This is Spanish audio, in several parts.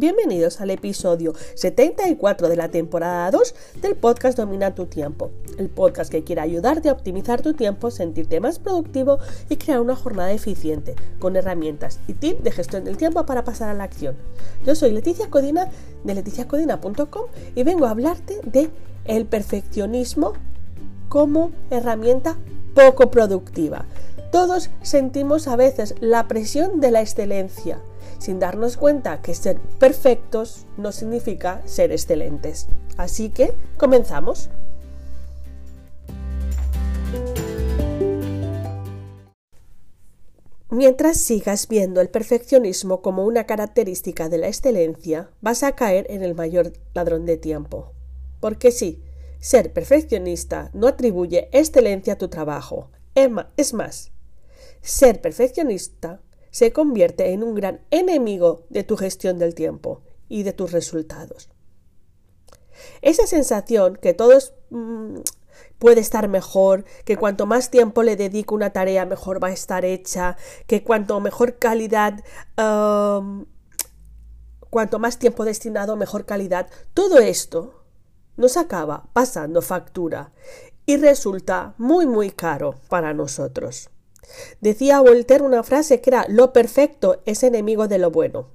Bienvenidos al episodio 74 de la temporada 2 del podcast Domina tu tiempo, el podcast que quiere ayudarte a optimizar tu tiempo, sentirte más productivo y crear una jornada eficiente con herramientas y tips de gestión del tiempo para pasar a la acción. Yo soy Leticia Codina de leticiacodina.com y vengo a hablarte de el perfeccionismo como herramienta poco productiva. Todos sentimos a veces la presión de la excelencia sin darnos cuenta que ser perfectos no significa ser excelentes. Así que comenzamos. Mientras sigas viendo el perfeccionismo como una característica de la excelencia, vas a caer en el mayor ladrón de tiempo. Porque sí, ser perfeccionista no atribuye excelencia a tu trabajo. Es más, ser perfeccionista se convierte en un gran enemigo de tu gestión del tiempo y de tus resultados. Esa sensación que todo mm, puede estar mejor, que cuanto más tiempo le dedico a una tarea, mejor va a estar hecha, que cuanto mejor calidad, cuanto más tiempo destinado, mejor calidad, todo esto nos acaba pasando factura y resulta muy muy caro para nosotros. Decía Voltaire una frase que era lo perfecto es enemigo de lo bueno.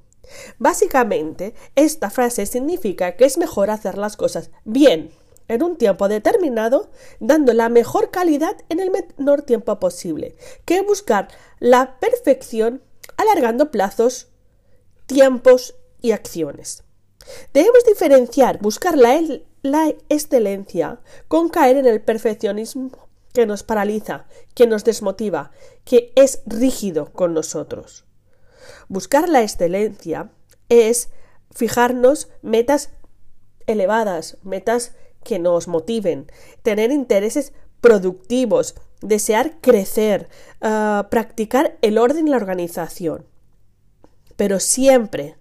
Básicamente, esta frase significa que es mejor hacer las cosas bien, en un tiempo determinado, dando la mejor calidad en el menor tiempo posible, que buscar la perfección alargando plazos, tiempos y acciones. Debemos diferenciar buscar la, la excelencia con caer en el perfeccionismo que nos paraliza, que nos desmotiva, que es rígido con nosotros. Buscar la excelencia es fijarnos metas elevadas, metas que nos motiven, tener intereses productivos, desear crecer, ah, practicar el orden y la organización. Pero siempre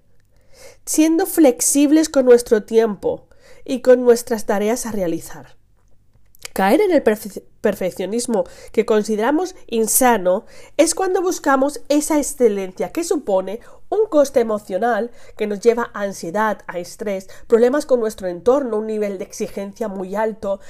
siendo flexibles con nuestro tiempo y con nuestras tareas a realizar. Caer en el perfeccionismo que consideramos insano es cuando buscamos esa excelencia que supone un coste emocional que nos lleva a ansiedad, a estrés, problemas con nuestro entorno, un nivel de exigencia muy alto,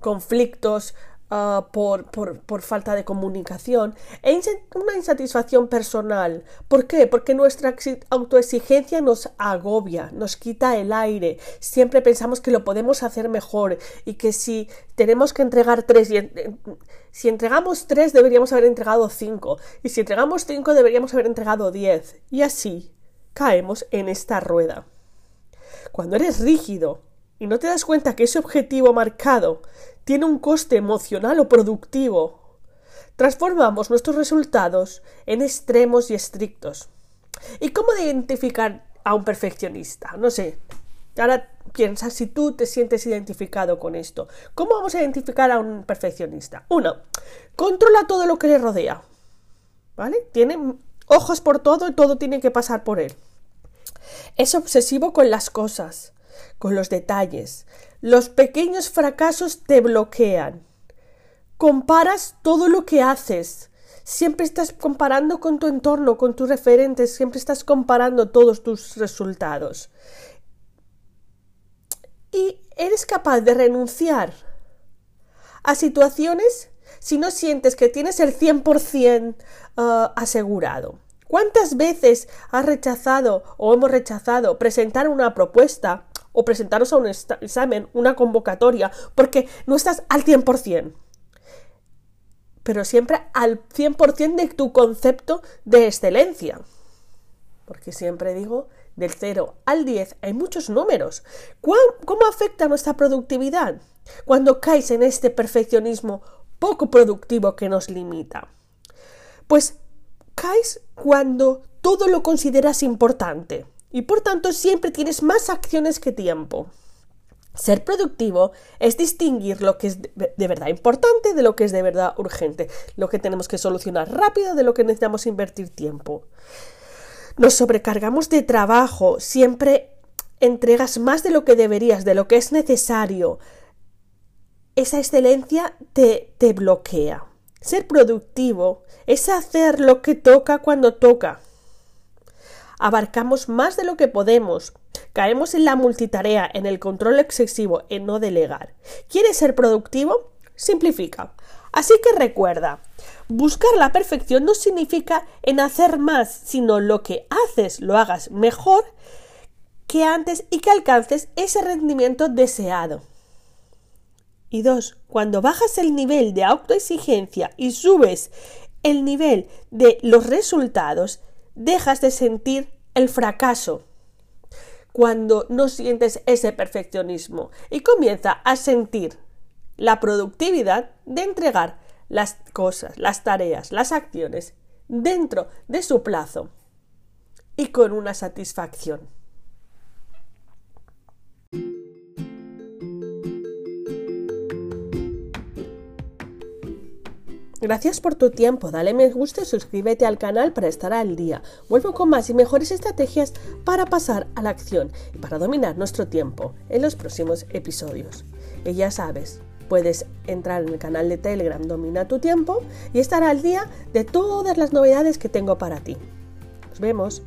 conflictos, Ah, por, por, falta de comunicación e una insatisfacción personal. ¿Por qué? Porque nuestra autoexigencia nos agobia, nos quita el aire. Siempre pensamos que lo podemos hacer mejor y que si tenemos que entregar tres, si entregamos tres deberíamos haber entregado cinco y si entregamos cinco deberíamos haber entregado diez. Y así caemos en esta rueda. Cuando eres rígido y no te das cuenta que ese objetivo marcado tiene un coste emocional o productivo. Transformamos nuestros resultados en extremos y estrictos. ¿Y cómo identificar a un perfeccionista? No sé. Ahora piensa si tú te sientes identificado con esto. ¿Cómo vamos a identificar a un perfeccionista? Uno, controla todo lo que le rodea. ¿Vale? Tiene ojos por todo y todo tiene que pasar por él. Es obsesivo con las cosas con los detalles. Los pequeños fracasos te bloquean. Comparas todo lo que haces. Siempre estás comparando con tu entorno, con tus referentes, siempre estás comparando todos tus resultados. Y eres capaz de renunciar a situaciones si no sientes que tienes el 100% uh, asegurado. ¿Cuántas veces has rechazado o hemos rechazado presentar una propuesta o presentaros a un examen, una convocatoria, porque no estás al 100%, pero siempre al 100% de tu concepto de excelencia. Porque siempre digo, del 0 al 10 hay muchos números. ¿Cómo afecta nuestra productividad cuando caes en este perfeccionismo poco productivo que nos limita? Pues caes cuando todo lo consideras importante y por tanto siempre tienes más acciones que tiempo. Ser productivo es distinguir lo que es de verdad importante de lo que es de verdad urgente, lo que tenemos que solucionar rápido de lo que necesitamos invertir tiempo. Nos sobrecargamos de trabajo, siempre entregas más de lo que deberías, de lo que es necesario. Esa excelencia te, te bloquea. Ser productivo es hacer lo que toca cuando toca abarcamos más de lo que podemos, caemos en la multitarea, en el control excesivo, en no delegar. ¿Quieres ser productivo? Simplifica. Así que recuerda, buscar la perfección no significa en hacer más, sino lo que haces lo hagas mejor que antes y que alcances ese rendimiento deseado. Y dos, cuando bajas el nivel de autoexigencia y subes el nivel de los resultados, dejas de sentir el fracaso. Cuando no sientes ese perfeccionismo y comienza a sentir la productividad de entregar las cosas, las tareas, las acciones dentro de su plazo y con una satisfacción. Gracias por tu tiempo, dale me gusta y suscríbete al canal para estar al día. Vuelvo con más y mejores estrategias para pasar a la acción y para dominar nuestro tiempo en los próximos episodios. Y ya sabes, puedes entrar en el canal de Telegram Domina tu tiempo y estar al día de todas las novedades que tengo para ti. Nos vemos.